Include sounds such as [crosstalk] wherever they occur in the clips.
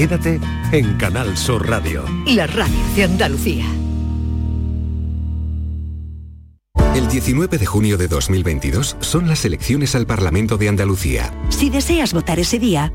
Quédate en Canal Sur Radio. La radio de Andalucía. El 19 de junio de 2022 son las elecciones al Parlamento de Andalucía. Si deseas votar ese día,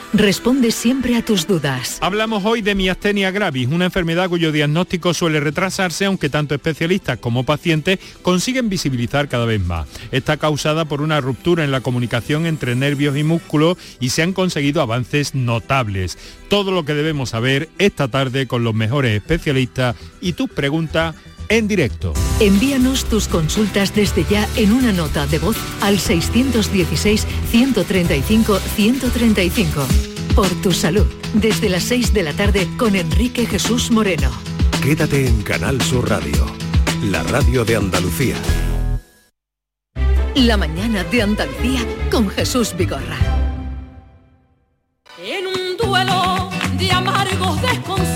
responde siempre a tus dudas. Hablamos hoy de miastenia gravis, una enfermedad cuyo diagnóstico suele retrasarse, aunque tanto especialistas como pacientes consiguen visibilizar cada vez más. Está causada por una ruptura en la comunicación entre nervios y músculos y se han conseguido avances notables. Todo lo que debemos saber esta tarde con los mejores especialistas y tus preguntas en directo. Envíanos tus consultas desde ya en una nota de voz al 616-135-135. Por tu salud, desde las 6 de la tarde con Enrique Jesús Moreno. Quédate en Canal Sur Radio, la radio de Andalucía. La mañana de Andalucía con Jesús Vigorra. En un duelo de amargos desconsuelos,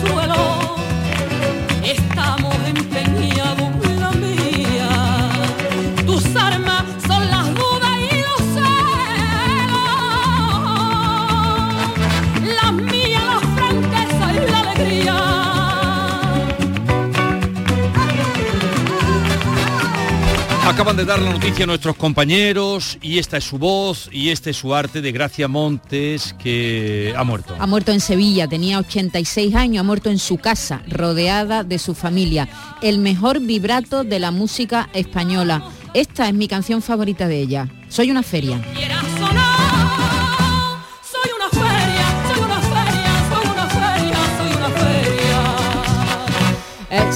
Acaban de dar la noticia a nuestros compañeros y esta es su voz y este es su arte de Gracia Montes que ha muerto. Ha muerto en Sevilla, tenía 86 años, ha muerto en su casa, rodeada de su familia. El mejor vibrato de la música española. Esta es mi canción favorita de ella. Soy una feria. Quiera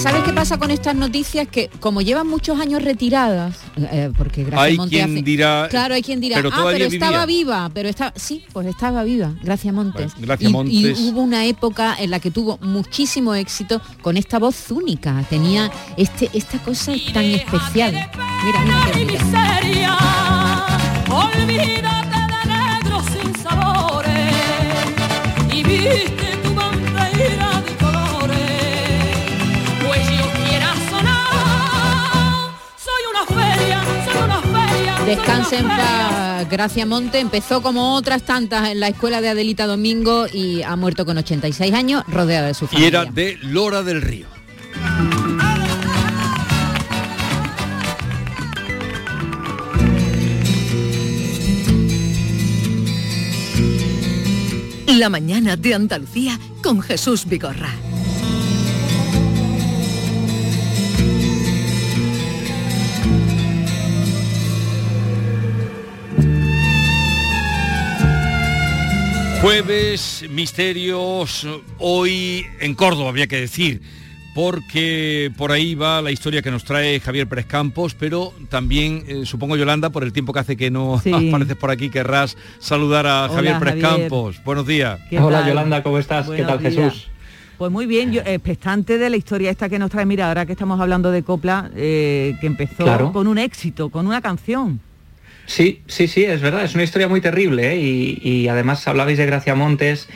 ¿Sabes qué pasa con estas noticias? Que como llevan muchos años retiradas, eh, porque Gracia Hay Montes quien hace- dirá, Claro, hay quien dirá, pero ah, pero estaba vivía". viva, pero está, sí, pues estaba viva, Gracia Montes. Pues, Gracia y, Montes. y hubo una época en la que tuvo muchísimo éxito con esta voz única, tenía este, esta cosa tan especial. Mira, mira, qué Descanse en paz, Gracia Monte. Empezó como otras tantas en la escuela de Adelita Domingo y ha muerto con 86 años, rodeada de su y familia. era de Lora del Río. La mañana de Andalucía con Jesús Vigorra. Jueves, misterios, hoy en Córdoba había que decir, porque por ahí va la historia que nos trae Javier Pérez Campos, pero también, eh, supongo Yolanda, por el tiempo que hace que no [laughs] Sí. apareces por aquí, querrás saludar a Hola, Javier Pérez Javier. Buenos Buenos días. ¿Qué Hola, tal? Yolanda, ¿cómo estás? ¿Qué tal, días. Jesús? Pues muy bien, yo expectante de la historia esta que nos trae, mira, ahora que estamos hablando de copla, eh, que empezó Claro. con un éxito, con una canción. Sí, sí, sí, es verdad, es una historia muy terrible ¿eh? y, y además hablabais de Gracia Montes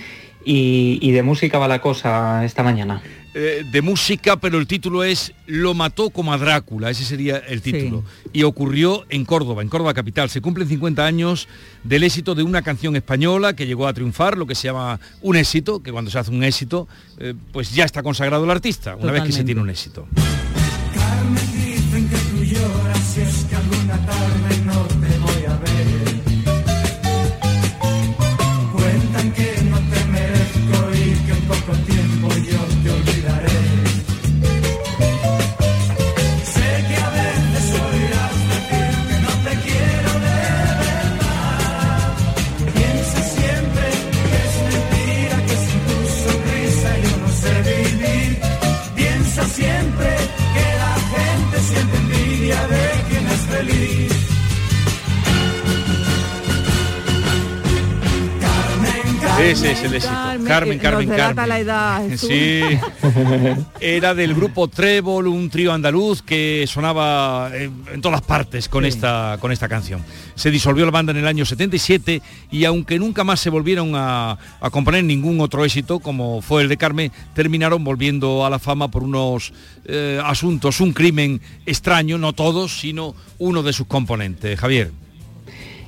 y, y de música va la cosa esta mañana. eh, de música, pero el título es Lo mató como a Drácula, ese sería el título. Y ocurrió en Córdoba, en Córdoba capital. Se cumplen 50 años del éxito de una canción española que llegó a triunfar, lo que se llama un éxito, que cuando se hace un éxito, eh, pues ya está consagrado el artista, una vez que se tiene un éxito. Es el éxito. Carmen, Carmen, eh, Carmen. la edad. Jesús. Sí, [laughs] era del grupo Trébol, un trío andaluz que sonaba en, en todas partes con, esta, con esta canción. Se disolvió la banda en el año 77 y aunque nunca más se volvieron a, a componer ningún otro éxito, como fue el de Carmen, terminaron volviendo a la fama por unos eh, asuntos, un crimen extraño, no todos, sino uno de sus componentes. Javier.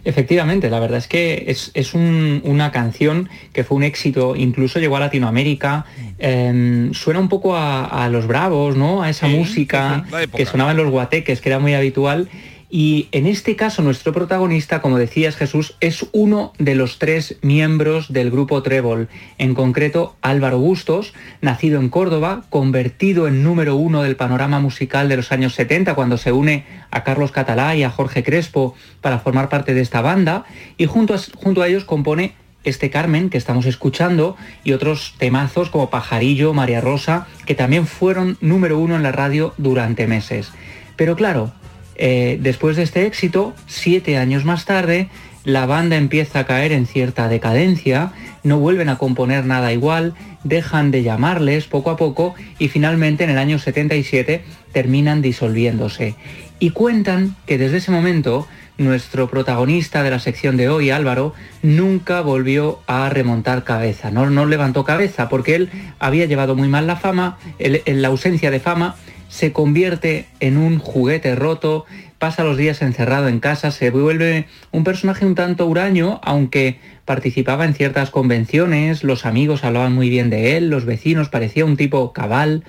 Efectivamente, la verdad es que es, es un- una canción que fue un éxito, incluso llegó a Latinoamérica, eh, suena un poco a, a los bravos, ¿no? A esa Sí, música sí, que sonaba en los guateques, que era muy habitual. Y en este caso nuestro protagonista, como decías Jesús, es uno de los tres miembros del grupo Trébol, en concreto Álvaro Bustos, nacido en Córdoba, convertido en número uno del panorama musical de los años 70 cuando se une a Carlos Catalá y a Jorge Crespo para formar parte de esta banda y junto a, junto a ellos compone este Carmen que estamos escuchando y otros temazos como Pajarillo, María Rosa, que también fueron número uno en la radio durante meses. Pero claro, eh, después de este éxito, siete años más tarde, la banda empieza a caer en cierta decadencia, no vuelven a componer nada igual, dejan de llamarles poco a poco y finalmente en el año 77 terminan disolviéndose. Y cuentan que desde ese momento nuestro protagonista de la sección de hoy, Álvaro, nunca volvió a remontar cabeza, no, levantó cabeza porque él había llevado muy mal la fama, la ausencia de fama, se convierte en un juguete roto, pasa los días encerrado en casa, se vuelve un personaje un tanto huraño, aunque participaba en ciertas convenciones, los amigos hablaban muy bien de él, los vecinos, parecía un tipo cabal,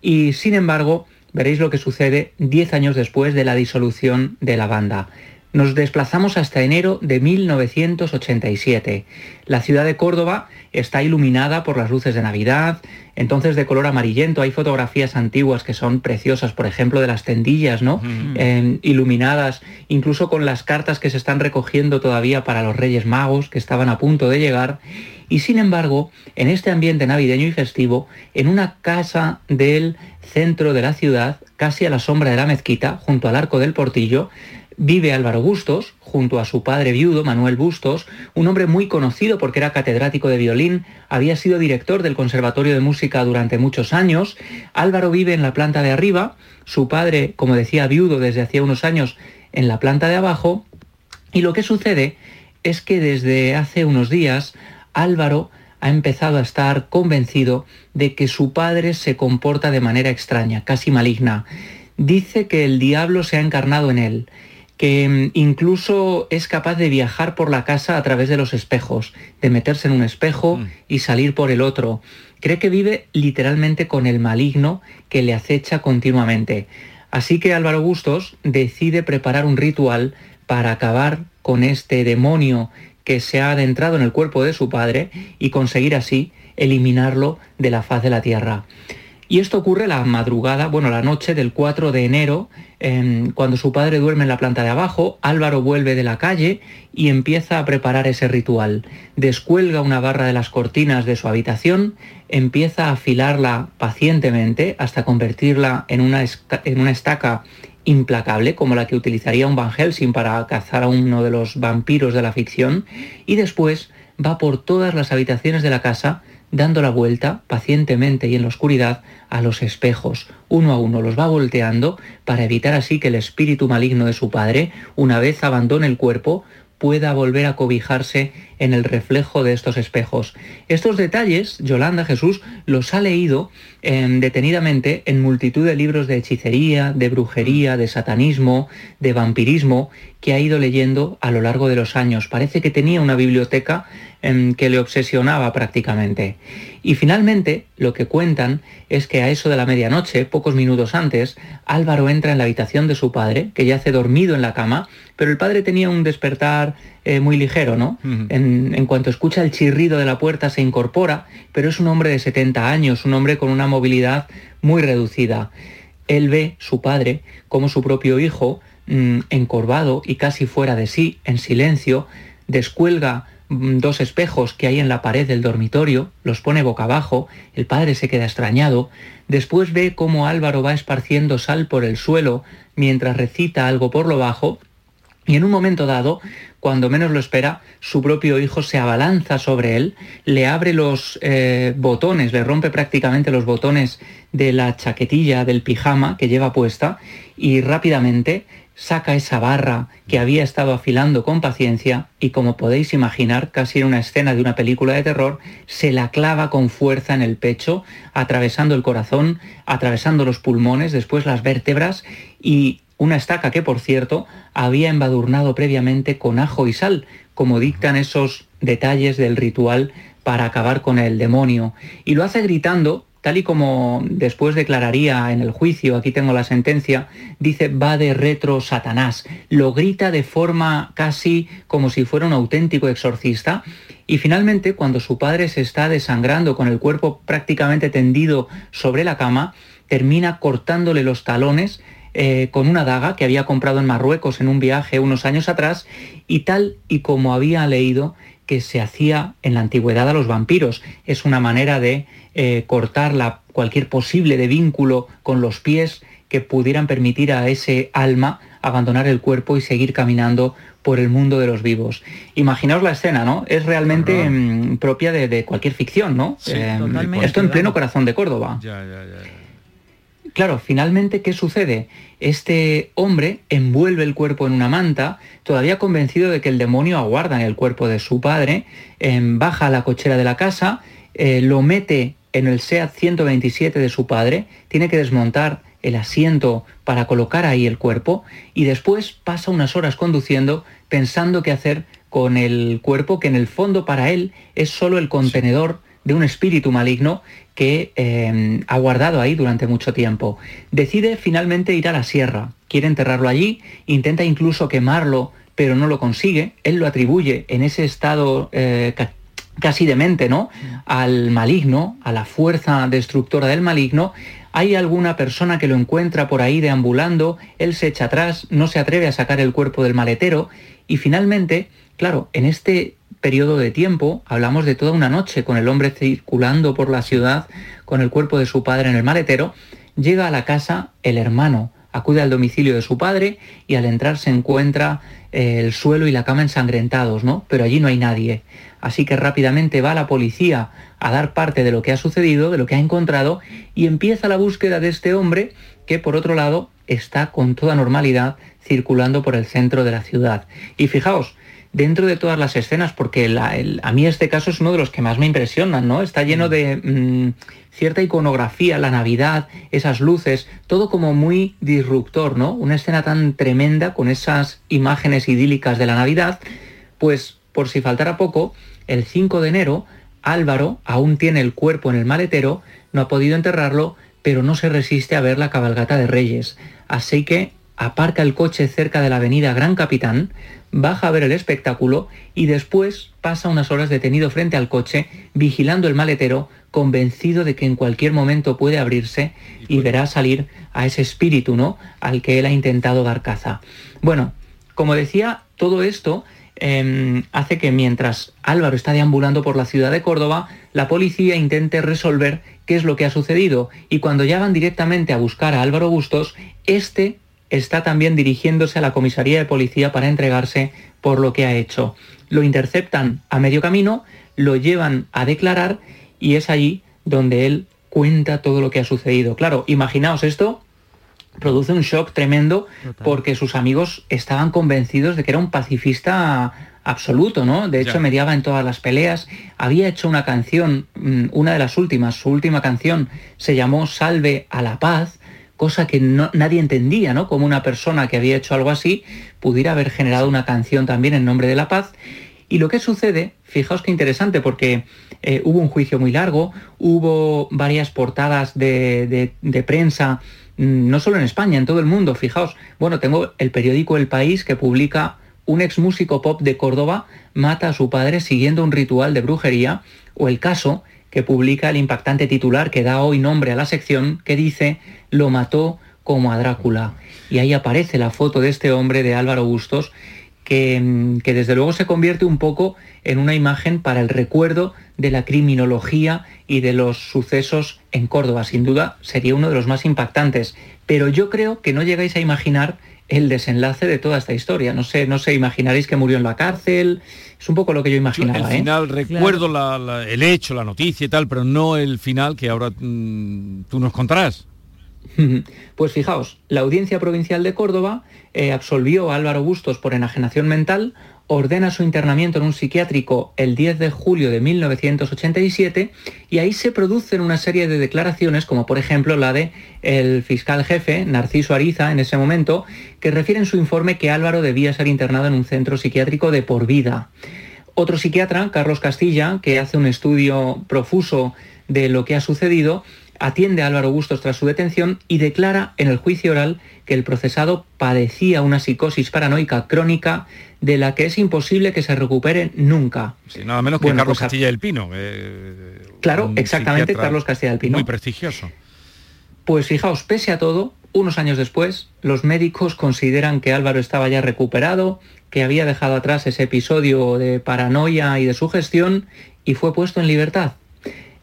y sin embargo, veréis lo que sucede 10 años después de la disolución de la banda. Nos desplazamos hasta enero de 1987. La ciudad de Córdoba está iluminada por las luces de Navidad, entonces de color amarillento. Hay fotografías antiguas que son preciosas, por ejemplo, de las tendillas, ¿no? Eh, iluminadas, incluso con las cartas que se están recogiendo todavía para los Reyes Magos, que estaban a punto de llegar. Y sin embargo, en este ambiente navideño y festivo, en una casa del centro de la ciudad, casi a la sombra de la mezquita, junto al arco del portillo, vive Álvaro Bustos, junto a su padre viudo, Manuel Bustos, un hombre muy conocido porque era catedrático de violín, había sido director del Conservatorio de Música durante muchos años. Álvaro vive en la planta de arriba, su padre, como decía, viudo desde hacía unos años en la planta de abajo, y lo que sucede es que desde hace unos días Álvaro ha empezado a estar convencido de que su padre se comporta de manera extraña, casi maligna. Dice que el diablo se ha encarnado en él, que mm, incluso es capaz de viajar por la casa a través de los espejos, de meterse en un espejo y salir por el otro. Cree que vive literalmente con el maligno que le acecha continuamente. Así que Álvaro Bustos decide preparar un ritual para acabar con este demonio que se ha adentrado en el cuerpo de su padre y conseguir así eliminarlo de la faz de la tierra. Y esto ocurre la madrugada, bueno, la noche del 4 de enero, em, cuando su padre duerme en la planta de abajo, Álvaro vuelve de la calle y empieza a preparar ese ritual. Descuelga una barra de las cortinas de su habitación, empieza a afilarla pacientemente hasta convertirla en una, en una estaca implacable, como la que utilizaría un Van Helsing para cazar a uno de los vampiros de la ficción, y después va por todas las habitaciones de la casa, dando la vuelta pacientemente y en la oscuridad a los espejos. Uno a uno los va volteando para evitar así que el espíritu maligno de su padre, una vez abandone el cuerpo, pueda volver a cobijarse en el reflejo de estos espejos. Estos detalles, Yolanda Jesús los ha leído em, detenidamente en multitud de libros de hechicería, de brujería, de satanismo, de vampirismo, que ha ido leyendo a lo largo de los años. Parece que tenía una biblioteca que le obsesionaba prácticamente. Y finalmente, lo que cuentan es que a eso de la medianoche, pocos minutos antes, Álvaro entra en la habitación de su padre, que yace dormido en la cama, pero el padre tenía un despertar eh, muy ligero, ¿no? en, en cuanto escucha el chirrido de la puerta se incorpora, pero es un hombre de 70 años, un hombre con una movilidad muy reducida. Él ve, su padre, como su propio hijo, mm, encorvado y casi fuera de sí, en silencio, descuelga dos espejos que hay en la pared del dormitorio, los pone boca abajo, el padre se queda extrañado, después ve cómo Álvaro va esparciendo sal por el suelo mientras recita algo por lo bajo, y en un momento dado, cuando menos lo espera, su propio hijo se abalanza sobre él, le abre los eh, botones, le rompe prácticamente los botones de la chaquetilla del pijama que lleva puesta y rápidamente saca esa barra que había estado afilando con paciencia y como podéis imaginar, casi en una escena de una película de terror, se la clava con fuerza en el pecho, atravesando el corazón, atravesando los pulmones, después las vértebras y una estaca que, por cierto, había embadurnado previamente con ajo y sal, como dictan esos detalles del ritual para acabar con el demonio. Y lo hace gritando, tal y como después declararía en el juicio, aquí tengo la sentencia, dice va de retro Satanás. Lo grita de forma casi como si fuera un auténtico exorcista. Y finalmente, cuando su padre se está desangrando con el cuerpo prácticamente tendido sobre la cama, termina cortándole los talones eh, con una daga que había comprado en Marruecos en un viaje unos años atrás y tal y como había leído que se hacía en la antigüedad a los vampiros. Es una manera de eh, cortar la, cualquier posible de vínculo con los pies que pudieran permitir a ese alma abandonar el cuerpo y seguir caminando por el mundo de los vivos. Imaginaos la escena, ¿no? Es realmente mm, propia de, de cualquier ficción, ¿no? Eh, esto en pleno corazón de Córdoba. Ya, ya, ya. Claro, finalmente, ¿qué sucede? Este hombre envuelve el cuerpo en una manta, todavía convencido de que el demonio aguarda en el cuerpo de su padre, em, baja a la cochera de la casa, eh, lo mete en el SEAT 127 de su padre, tiene que desmontar el asiento para colocar ahí el cuerpo y después pasa unas horas conduciendo pensando qué hacer con el cuerpo que en el fondo para él es solo el contenedor de un espíritu maligno que eh, ha guardado ahí durante mucho tiempo. Decide finalmente ir a la sierra, quiere enterrarlo allí, intenta incluso quemarlo, pero no lo consigue. Él lo atribuye en ese estado eh, casi demente, ¿no? Al maligno, a la fuerza destructora del maligno. Hay alguna persona que lo encuentra por ahí deambulando, él se echa atrás, no se atreve a sacar el cuerpo del maletero y finalmente, claro, en este periodo de tiempo, hablamos de toda una noche con el hombre circulando por la ciudad con el cuerpo de su padre en el maletero, llega a la casa el hermano, acude al domicilio de su padre y al entrar se encuentra eh, el suelo y la cama ensangrentados, ¿no? Pero allí no hay nadie. Así que rápidamente va la policía a dar parte de lo que ha sucedido, de lo que ha encontrado, y empieza la búsqueda de este hombre que, por otro lado, está con toda normalidad circulando por el centro de la ciudad. Y fijaos, dentro de todas las escenas, porque la- el- a mí este caso es uno de los que más me impresionan, ¿no? Está lleno de mm, cierta iconografía, la Navidad, esas luces, todo como muy disruptor, ¿no? Una escena tan tremenda con esas imágenes idílicas de la Navidad, pues por si faltara poco, el 5 de enero, Álvaro aún tiene el cuerpo en el maletero, no ha podido enterrarlo, pero no se resiste a ver la cabalgata de Reyes. Así que aparca el coche cerca de la avenida Gran Capitán, baja a ver el espectáculo y después pasa unas horas detenido frente al coche, vigilando el maletero, convencido de que en cualquier momento puede abrirse y verá salir a ese espíritu, ¿no? Al que él ha intentado dar caza. Bueno, como decía, todo esto eh, hace que mientras Álvaro está deambulando por la ciudad de Córdoba, la policía intente resolver qué es lo que ha sucedido y cuando ya van directamente a buscar a Álvaro Bustos, este está también dirigiéndose a la comisaría de policía para entregarse por lo que ha hecho. Lo interceptan a medio camino, lo llevan a declarar y es allí donde él cuenta todo lo que ha sucedido. Claro, imaginaos esto produce un shock tremendo porque sus amigos estaban convencidos de que era un pacifista absoluto, ¿no? De hecho, Ya. mediaba en todas las peleas. Había hecho una canción, mm, una de las últimas, su última canción, se llamó Salve a la Paz, cosa que no- nadie entendía, ¿no? Como una persona que había hecho algo así pudiera haber generado una canción también en nombre de la paz. Y lo que sucede, fijaos qué interesante, porque eh, hubo un juicio muy largo, hubo varias portadas de, de- de prensa, no solo en España, en todo el mundo, fijaos. Bueno, tengo el periódico El País que publica un ex músico pop de Córdoba mata a su padre siguiendo un ritual de brujería, o el caso que publica el impactante titular que da hoy nombre a la sección, que dice lo mató como a Drácula. Y ahí aparece la foto de este hombre de Álvaro Bustos, que, mm, que desde luego se convierte un poco en una imagen para el recuerdo de la criminología y de los sucesos en Córdoba. Sin duda sería uno de los más impactantes. Pero yo creo que no llegáis a imaginar el desenlace de toda esta historia. No sé, no sé, imaginaréis que murió en la cárcel. Es un poco lo que yo imaginaba. el ¿eh? final, recuerdo la- la- el hecho, la noticia y tal, pero no el final que ahora mm, tú nos contarás. Pues fijaos, la Audiencia Provincial de Córdoba eh, absolvió a Álvaro Bustos por enajenación mental, ordena su internamiento en un psiquiátrico el 10 de julio de 1987 y ahí se producen una serie de declaraciones, como por ejemplo la de el fiscal jefe, Narciso Ariza, en ese momento, que refiere en su informe que Álvaro debía ser internado en un centro psiquiátrico de por vida. Otro psiquiatra, Carlos Castilla, que hace un estudio profuso de lo que ha sucedido, atiende a Álvaro Bustos tras su detención y declara en el juicio oral que el procesado padecía una psicosis paranoica crónica de la que es imposible que se recupere nunca. Sí, nada menos que Bueno, Carlos pues Castilla del Pino. eh, Claro, exactamente, Carlos Castilla del Pino. Muy prestigioso. Pues fijaos, pese a todo, unos años después, los médicos consideran que Álvaro estaba ya recuperado, que había dejado atrás ese episodio de paranoia y de sugestión y fue puesto en libertad.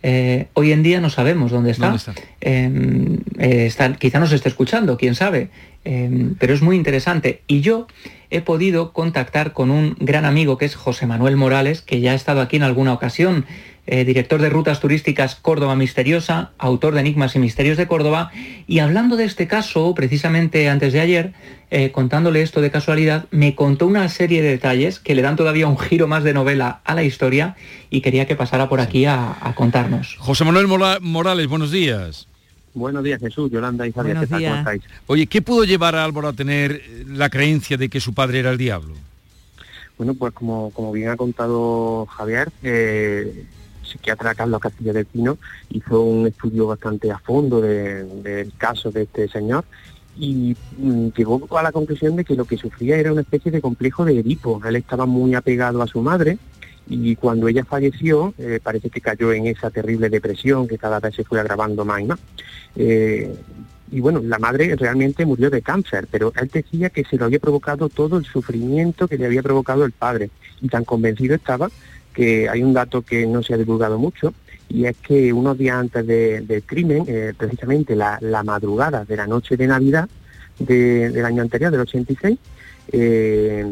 Eh, hoy en día no sabemos dónde está. ¿Dónde está? Eh, está- quizá nos esté escuchando, quién sabe. Eh, pero es muy interesante. Y yo he podido contactar con un gran amigo que es José Manuel Morales, que ya ha estado aquí en alguna ocasión, eh, director de rutas turísticas Córdoba Misteriosa, autor de Enigmas y Misterios de Córdoba. Y hablando de este caso, precisamente antes de ayer, eh, contándole esto de casualidad, me contó una serie de detalles que le dan todavía un giro más de novela a la historia y quería que pasara por aquí a, a contarnos. José Manuel Mora- Morales, buenos días. Buenos días, Jesús, Yolanda y Javier, Buenos ¿qué tal? ¿Cómo días. estáis? Oye, ¿qué pudo llevar a Álvaro a tener eh, la creencia de que su padre era el diablo? Bueno, pues como, como bien ha contado Javier, eh, psiquiatra Carlos Castillo del Pino hizo un estudio bastante a fondo de- del caso de este señor y mm, llegó a la conclusión de que lo que sufría era una especie de complejo de Edipo. Él estaba muy apegado a su madre y cuando ella falleció eh, parece que cayó en esa terrible depresión que cada vez se fue agravando más y más. Eh, y bueno, la madre realmente murió de cáncer, pero él decía que se lo había provocado todo el sufrimiento que le había provocado el padre. Y tan convencido estaba que hay un dato que no se ha divulgado mucho, y es que unos días antes de- del crimen, eh, precisamente la, la madrugada de la noche de Navidad de- del año anterior, del 86, eh,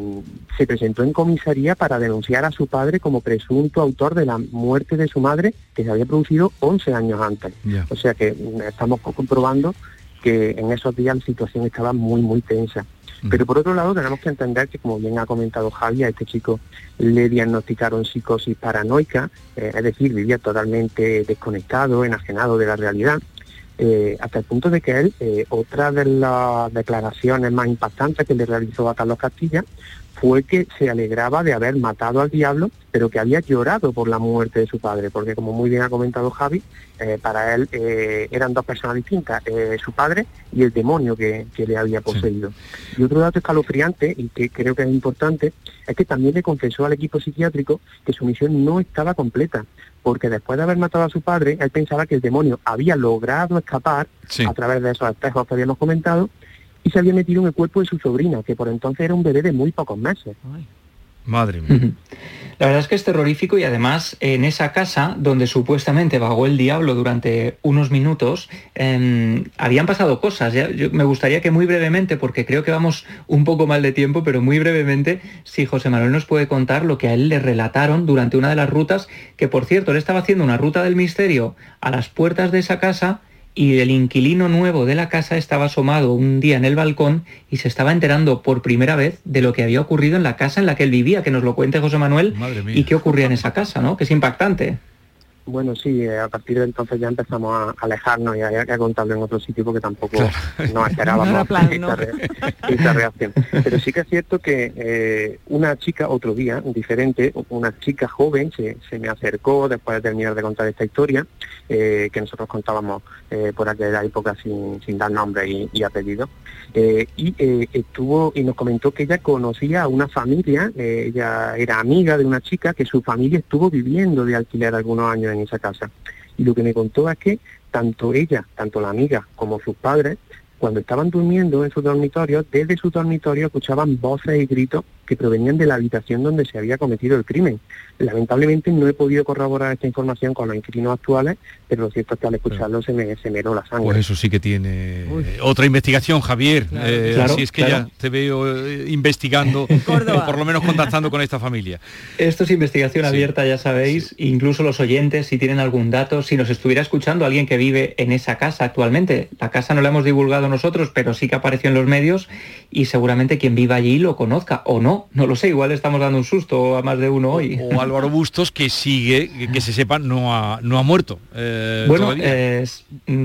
se presentó en comisaría para denunciar a su padre como presunto autor de la muerte de su madre que se había producido 11 años antes. O sea que mm, estamos co- comprobando que en esos días la situación estaba muy, muy tensa. Pero por otro lado tenemos que entender que, como bien ha comentado Javi, a este chico le diagnosticaron psicosis paranoica, eh, es decir, vivía totalmente desconectado, enajenado de la realidad, eh, hasta el punto de que él, eh, otra de las declaraciones más impactantes que le realizó a Carlos Castilla fue que se alegraba de haber matado al diablo, pero que había llorado por la muerte de su padre, porque como muy bien ha comentado Javi, eh, para él eh, eran dos personas distintas, eh, su padre y el demonio que, que le había poseído. Y otro dato escalofriante, y que creo que es importante, es que también le confesó al equipo psiquiátrico que su misión no estaba completa, porque después de haber matado a su padre, él pensaba que el demonio había logrado escapar Sí. a través de esos espejos que habíamos comentado y se había metido en el cuerpo de su sobrina, que por entonces era un bebé de muy pocos meses. Madre mía. La verdad es que es terrorífico y además en esa casa donde supuestamente vagó el diablo durante unos minutos, em, habían pasado cosas. Ya- yo- me gustaría que muy brevemente, porque creo que vamos un poco mal de tiempo, pero muy brevemente, si José Manuel nos puede contar lo que a él le relataron durante una de las rutas, que por cierto, él estaba haciendo una ruta del misterio a las puertas de esa casa y el inquilino nuevo de la casa estaba asomado un día en el balcón y se estaba enterando por primera vez de lo que había ocurrido en la casa en la que él vivía, que nos lo cuente José Manuel, y qué ocurría en esa casa, ¿no? Que es impactante. Bueno, sí, eh, a partir de entonces ya empezamos a alejarnos y a, a contarlo en otro sitio porque tampoco [laughs] nos esperábamos [laughs] No plan, esta, ¿no? re- esta reacción. Pero sí que es cierto que eh, una chica otro día, diferente, una chica joven se, se me acercó después de terminar de contar esta historia, eh, que nosotros contábamos eh, por aquella época sin, sin dar nombre y, y apellido, eh, y eh, estuvo y nos comentó que ella conocía a una familia, eh, ella era amiga de una chica que su familia estuvo viviendo de alquiler algunos años en esa casa. Y lo que me contó es que tanto ella, tanto la amiga como sus padres, cuando estaban durmiendo en sus dormitorios, desde su dormitorio escuchaban voces y gritos que provenían de la habitación donde se había cometido el crimen. Lamentablemente no he podido corroborar esta información con los inquilinos actuales, pero lo cierto es que al escucharlo se me, se me la sangre. Pues eso sí que tiene eh, otra investigación, Javier. Eh, Claro, así es que claro. ya te veo eh, investigando, [laughs] o por lo menos contactando con esta familia. Esto es investigación Sí. abierta, ya sabéis, incluso los oyentes, si tienen algún dato, si nos estuviera escuchando alguien que vive en esa casa actualmente. La casa no la hemos divulgado nosotros, pero sí que apareció en los medios y seguramente quien viva allí lo conozca o no, no lo sé, igual estamos dando un susto a más de uno hoy. O Álvaro [laughs] Bustos, que sigue, que, que se sepa, no ha, no ha muerto. eh, bueno, eh,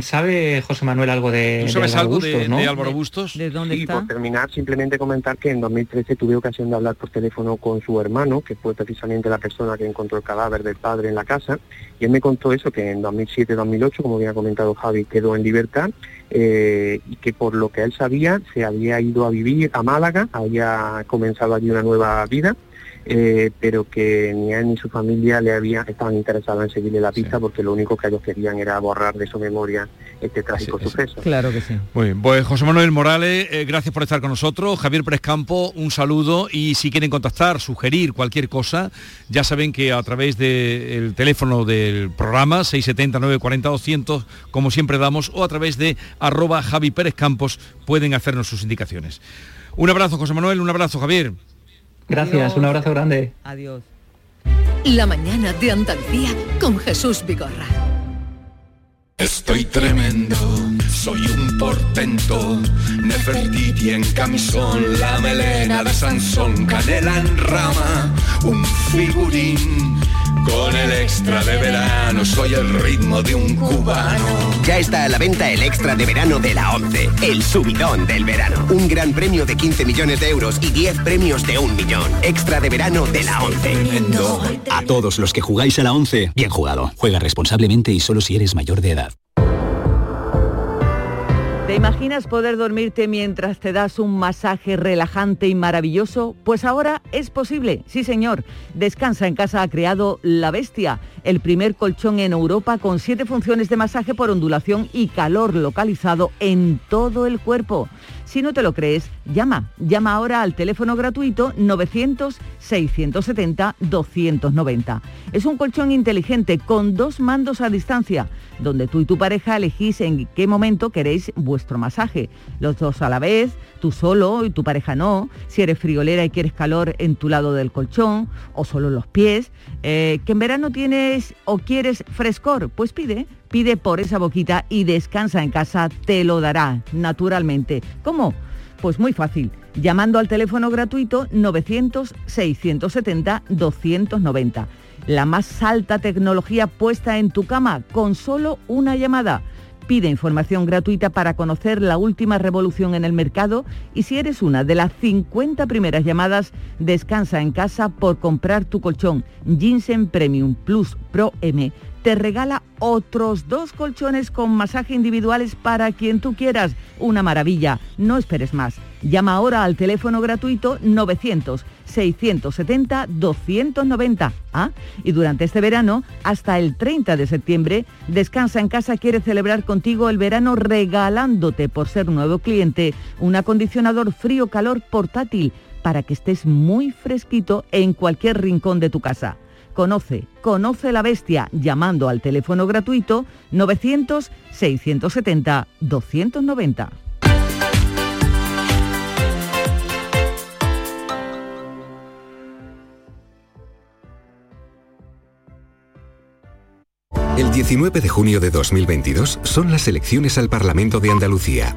¿sabe José Manuel algo de, ¿Tú de sabes Álvaro algo de, Bustos, no? de Álvaro Bustos? ¿De dónde Sí, está? por terminar, simplemente comentar que en 2013 tuve ocasión de hablar por teléfono con su hermano, que fue precisamente la persona que encontró el cadáver del padre en la casa, y él me contó eso, que en 2007-2008, como bien ha comentado Javi, quedó en libertad, eh, y que por lo que él sabía, se había ido a vivir a Málaga, había comenzado allí una nueva vida, eh, pero que ni él ni su familia le había, estaban interesados en seguirle la pista porque lo único que ellos querían era borrar de su memoria este trágico suceso. Claro que sí. Muy bien, pues José Manuel Morales, eh, gracias por estar con nosotros. Javier Pérez Campo, un saludo y si quieren contactar, sugerir cualquier cosa, ya saben que a través del teléfono del programa 670 940 200, como siempre damos, o a través de arroba Javi Pérez Campos pueden hacernos sus indicaciones. Un abrazo José Manuel, un abrazo Javier. Gracias, un abrazo grande. Adiós. La mañana de Andalucía con Jesús Vigorra. Estoy tremendo, soy un portento, Nefertiti en camisón, la melena de Sansón, canela en rama, un figurín, con el extra de verano, soy el ritmo de un cubano. Ya está a la venta el extra de verano de la 11, el subidón del verano. Un gran premio de 15 millones de euros y 10 premios de un millón. Extra de verano de la 11. A todos los que jugáis a la 11, bien jugado. Juega responsablemente y solo si eres mayor de edad. ¿Te imaginas poder dormirte mientras te das un masaje relajante y maravilloso? Pues ahora es posible, sí señor. Descansa en casa ha creado La Bestia, el primer colchón en Europa con siete funciones de masaje por ondulación y calor localizado en todo el cuerpo. Si no te lo crees, llama. Llama ahora al teléfono gratuito 900-670-290. Es un colchón inteligente con dos mandos a distancia, donde tú y tu pareja elegís en qué momento queréis vuestro masaje. Los dos a la vez, tú solo y tu pareja no. Si eres friolera y quieres calor en tu lado del colchón, o solo los pies. Eh, que en verano tienes o quieres frescor, pues pide. Pide por esa boquita y descansa en casa, te lo dará naturalmente. ¿Cómo? Pues muy fácil, llamando al teléfono gratuito 900-670-290. La más alta tecnología puesta en tu cama con solo una llamada. Pide información gratuita para conocer la última revolución en el mercado y si eres una de las 50 primeras llamadas, descansa en casa por comprar tu colchón Ginseng Premium Plus Pro M te regala otros dos colchones con masaje individuales para quien tú quieras. Una maravilla. No esperes más. Llama ahora al teléfono gratuito 900-670-290. ¿Ah? Y durante este verano, hasta el 30 de septiembre, Descansa en Casa quiere celebrar contigo el verano regalándote, por ser nuevo cliente, un acondicionador frío-calor portátil para que estés muy fresquito en cualquier rincón de tu casa. Conoce, conoce la bestia llamando al teléfono gratuito 900-670-290. El 19 de junio de 2022 son las elecciones al Parlamento de Andalucía.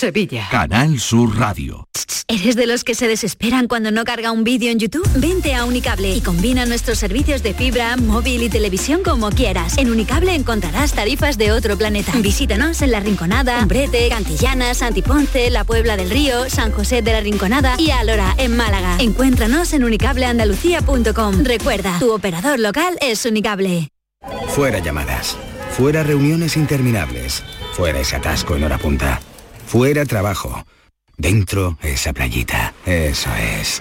Sevilla. Canal Sur Radio. ¿Eres de los que se desesperan cuando no carga un vídeo en YouTube? Vente a Unicable y combina nuestros servicios de fibra, móvil y televisión como quieras. En Unicable encontrarás tarifas de otro planeta. Visítanos en La Rinconada, Umbrete, Cantillana, Santiponce, La Puebla del Río, San José de la Rinconada y Alora, en Málaga. Encuéntranos en unicableandalucía.com. Recuerda, tu operador local es Unicable. Fuera llamadas. Fuera reuniones interminables. Fuera ese atasco en hora punta. Fuera trabajo. Dentro esa playita. Eso es.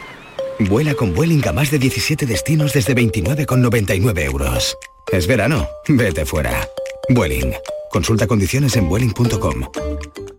Vuela con Vueling a más de 17 destinos desde 29,99 euros. Es verano. Vete fuera. Vueling. Consulta condiciones en vueling.com.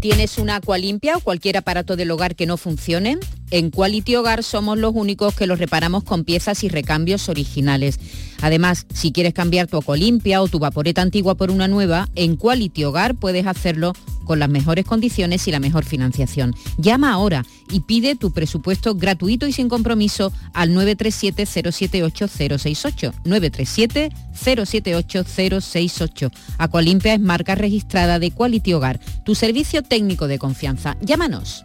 ¿Tienes una agua limpia o cualquier aparato del hogar que no funcione? En Quality Hogar somos los únicos que los reparamos con piezas y recambios originales. Además, si quieres cambiar tu limpia o tu vaporeta antigua por una nueva, en Quality Hogar puedes hacerlo con las mejores condiciones y la mejor financiación. Llama ahora y pide tu presupuesto gratuito y sin compromiso al 937-078-068. 937-078-068. Aqualimpia es marca registrada de Quality Hogar, tu servicio técnico de confianza. Llámanos.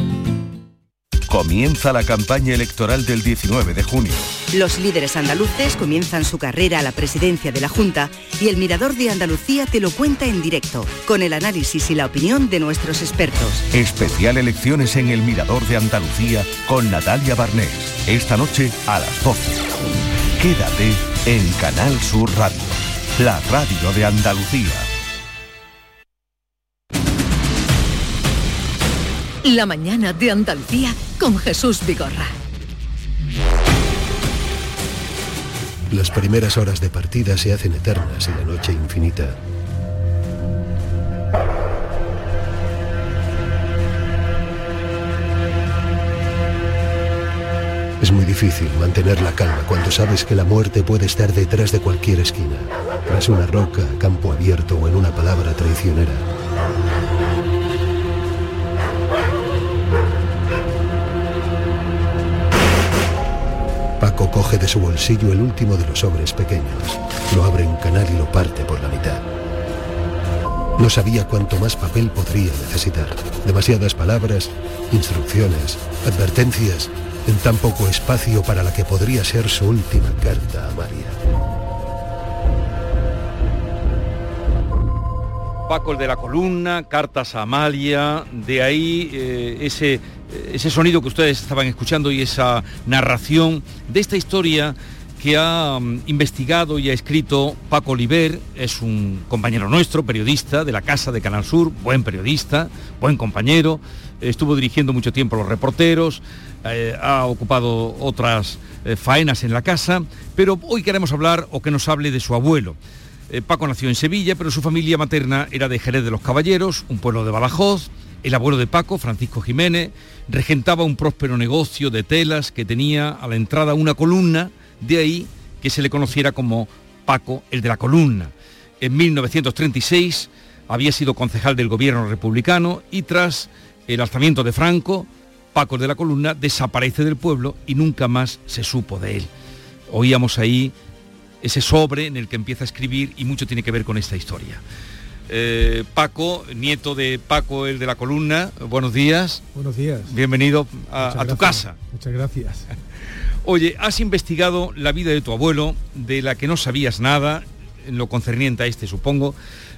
Comienza la campaña electoral del 19 de junio. Los líderes andaluces comienzan su carrera a la presidencia de la Junta y el Mirador de Andalucía te lo cuenta en directo, con el análisis y la opinión de nuestros expertos. Especial elecciones en el Mirador de Andalucía con Natalia Barnés. Esta noche a las 12. Quédate en Canal Sur Radio, la radio de Andalucía. La mañana de Andalucía con Jesús Vigorra. Las primeras horas de partida se hacen eternas y la noche infinita. Es muy difícil mantener la calma cuando sabes que la muerte puede estar detrás de cualquier esquina, tras una roca, campo abierto o en una palabra traicionera. Coge de su bolsillo el último de los sobres pequeños, lo abre en canal y lo parte por la mitad. No sabía cuánto más papel podría necesitar. Demasiadas palabras, instrucciones, advertencias, en tan poco espacio para la que podría ser su última carta a María. Paco el de la columna, cartas a Amalia, de ahí eh, ese, ese sonido que ustedes estaban escuchando y esa narración de esta historia que ha mm, investigado y ha escrito Paco Oliver, es un compañero nuestro, periodista de la Casa de Canal Sur, buen periodista, buen compañero, estuvo dirigiendo mucho tiempo los reporteros, eh, ha ocupado otras eh, faenas en la casa, pero hoy queremos hablar o que nos hable de su abuelo. Eh, Paco nació en Sevilla, pero su familia materna era de Jerez de los Caballeros, un pueblo de Badajoz. El abuelo de Paco, Francisco Jiménez, regentaba un próspero negocio de telas que tenía a la entrada una columna, de ahí que se le conociera como Paco el de la columna. En 1936 había sido concejal del gobierno republicano y tras el alzamiento de Franco, Paco el de la columna desaparece del pueblo y nunca más se supo de él. Oíamos ahí ese sobre en el que empieza a escribir y mucho tiene que ver con esta historia. Eh, Paco, nieto de Paco el de la columna, buenos días. Buenos días. Bienvenido a, tu casa. Muchas gracias. Oye, has investigado la vida de tu abuelo, de la que no sabías nada, en lo concerniente a este, supongo,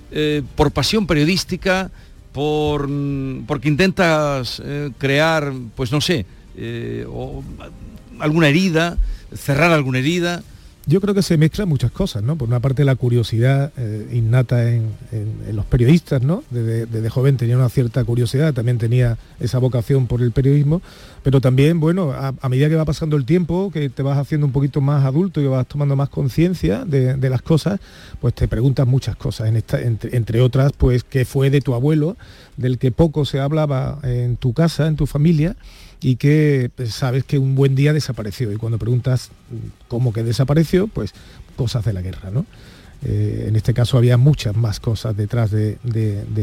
eh, por pasión periodística, por, mm, porque intentas eh, crear, pues no sé, o, alguna herida, cerrar alguna herida. Yo creo que se mezclan muchas cosas, ¿no? Por una parte la curiosidad eh, innata en, en- los periodistas, ¿no? Desde, joven tenía una cierta curiosidad, también tenía esa vocación por el periodismo, pero también, bueno, a, medida que va pasando el tiempo, que te vas haciendo un poquito más adulto y vas tomando más conciencia de, de las cosas, pues te preguntas muchas cosas, entre, entre otras, pues qué fue de tu abuelo, del que poco se hablaba en tu casa, en tu familia, y que pues, sabes que un buen día desapareció. Y cuando preguntas mm, cómo que desapareció, pues cosas de la guerra, ¿no? Eh, en este caso había muchas más cosas detrás de,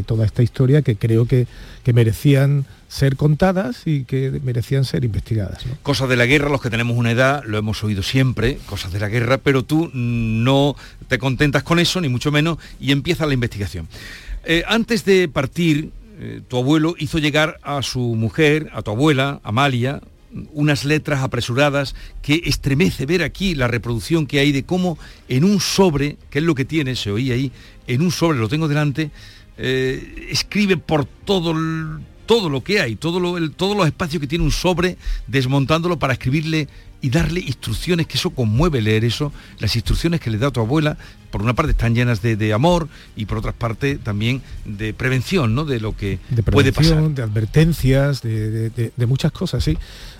toda esta historia que creo que, que merecían ser contadas y que merecían ser investigadas. Cosas de la guerra, los que tenemos una edad, lo hemos oído siempre, cosas de la guerra, pero tú no te contentas con eso, ni mucho menos, y empieza la investigación. Eh, antes de partir, eh, tu abuelo hizo llegar a su mujer, a tu abuela, Amalia, unas letras apresuradas que estremece ver aquí la reproducción que hay de cómo en un sobre, que es lo que tiene, se oía ahí, en un sobre, lo tengo delante, eh, escribe por todo, todo lo que hay, todo lo- el- todos los espacios que tiene un sobre, desmontándolo para escribirle y darle instrucciones, que eso conmueve leer eso, las instrucciones que le da tu abuela, por una parte están llenas de, de amor y por otra parte también de prevención, ¿no? De lo que de puede pasar. de advertencias, de, de- de- de muchas cosas, sí.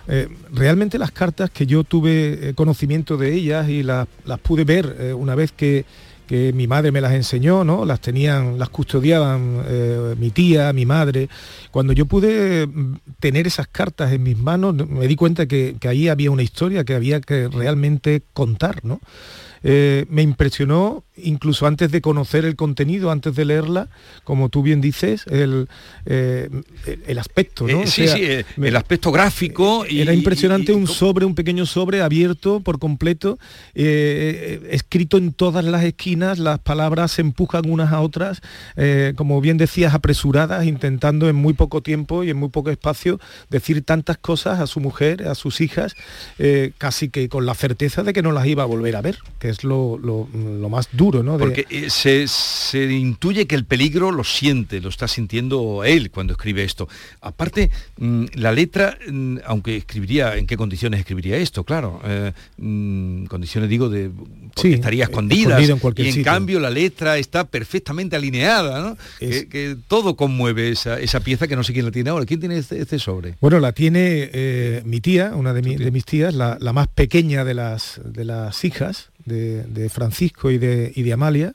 Eh, realmente las cartas que yo tuve eh, conocimiento de ellas y las, las pude ver eh, una vez que, que mi madre me las enseñó, ¿no? Las tenían, las custodiaban eh, mi tía, mi madre. Cuando yo pude mm, tener esas cartas en mis manos, me di cuenta que, que ahí había una historia que había que realmente contar, ¿no? Eh, me impresionó incluso antes de conocer el contenido, antes de leerla, como tú bien dices, el, eh, el- aspecto, ¿no? Eh, O sí, sea, sí, me- el aspecto gráfico y, era impresionante y- y- un sobre, un pequeño sobre abierto por completo, escrito en todas las esquinas, las palabras se empujan unas a otras, como bien decías, apresuradas, intentando en muy poco tiempo y en muy poco espacio decir tantas cosas a su mujer, a sus hijas, casi que con la certeza de que no las iba a volver a ver, que es lo, lo- lo más duro, ¿no? De- Porque eh, se, se intuye que el peligro lo siente, lo está sintiendo él cuando escribe esto. Aparte, mm, la letra, mm, aunque escribiría, ¿en qué condiciones escribiría esto? Claro, eh, mm, condiciones digo de... porque Sí, estaría eh, escondida. en cualquier y en sitio. cambio la letra está perfectamente alineada, ¿no? Que, que todo conmueve esa, esa pieza que no sé quién la tiene ahora. ¿Quién tiene este, este sobre? Bueno, la tiene eh, mi tía, una de, mi- de mis tías, la, la más pequeña de las, de las hijas de, de Francisco y de, y de Amalia,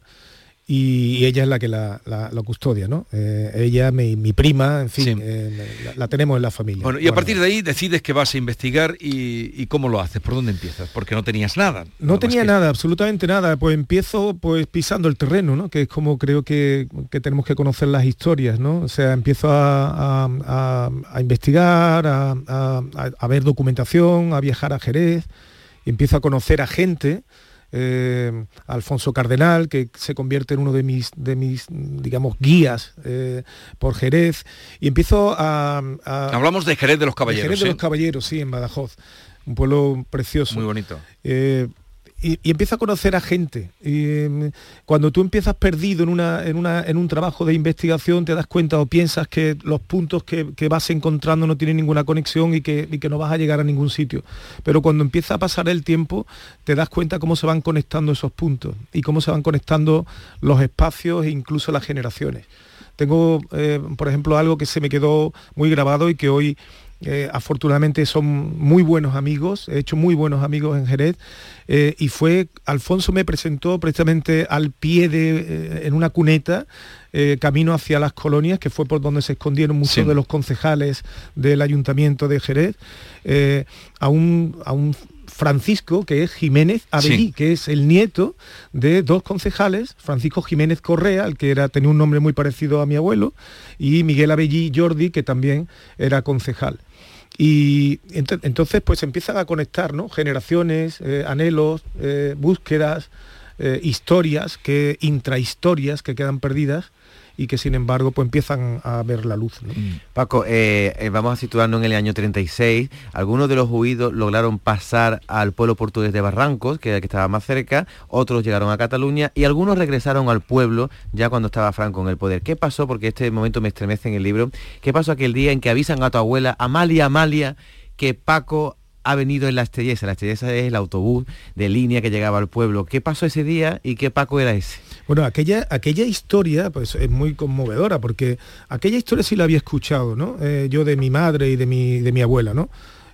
y, ella es la que la, la- la custodia, ¿no? Eh, ella, mi, mi prima, en fin, eh, la, la tenemos en la familia. Bueno, y a partir de ahí decides que vas a investigar y, y cómo lo haces, por dónde empiezas, porque no tenías nada. No tenía nada, absolutamente nada. Pues empiezo pues pisando el terreno, ¿no? Que es como creo que, que tenemos que conocer las historias, ¿no? O sea, empiezo a, a- a- a investigar, a, ver documentación, a viajar a Jerez, y empiezo a conocer a gente eh, Alfonso Cardenal, que se convierte en uno de mis, de mis digamos, guías eh, por Jerez, y empiezo a, a- Hablamos de Jerez de los de Caballeros. Jerez de los Caballeros, sí, en Badajoz, un pueblo precioso. Muy bonito. Eh, y, empieza a conocer a gente. Y, em, cuando tú empiezas perdido en, una, en, una, en un trabajo de investigación, te das cuenta o piensas que los puntos que, que vas encontrando no tienen ninguna conexión y que, y que no vas a llegar a ningún sitio. Pero cuando empieza a pasar el tiempo, te das cuenta cómo se van conectando esos puntos y cómo se van conectando los espacios e incluso las generaciones. Tengo, eh, por ejemplo, algo que se me quedó muy grabado y que hoy eh, afortunadamente son muy buenos amigos, he hecho muy buenos amigos en Jerez, eh, y fue, Alfonso me presentó precisamente al pie de, eh, en una cuneta, camino hacia las colonias, que fue por donde se escondieron muchos Sí. de los concejales del ayuntamiento de Jerez, a, un, a un Francisco, que es Jiménez Abellí, Sí. que es el nieto de dos concejales, Francisco Jiménez Correa, el que era, tenía un nombre muy parecido a mi abuelo, y Miguel Abellí Jordi, que también era concejal. Y ent- entonces pues empiezan a conectar ¿no? generaciones, eh, anhelos, eh, búsquedas, eh, historias, que, intrahistorias que quedan perdidas y que sin embargo pues empiezan a ver la luz. ¿no? Paco, eh, eh, vamos a situarnos en el año 36. Algunos de los huidos lograron pasar al pueblo portugués de Barrancos, que era el que estaba más cerca, otros llegaron a Cataluña y algunos regresaron al pueblo ya cuando estaba Franco en el poder. ¿Qué pasó? Porque este momento me estremece en el libro. ¿Qué pasó aquel día en que avisan a tu abuela, Amalia, Amalia, que Paco ha venido en la Estrellesa? La Estrellesa es el autobús de línea que llegaba al pueblo. ¿Qué pasó ese día y qué Paco era ese? Bueno, aquella, aquella historia pues, es muy conmovedora, porque aquella historia sí la había escuchado, ¿no? Eh, yo de mi madre y de mi, de mi abuela, ¿no?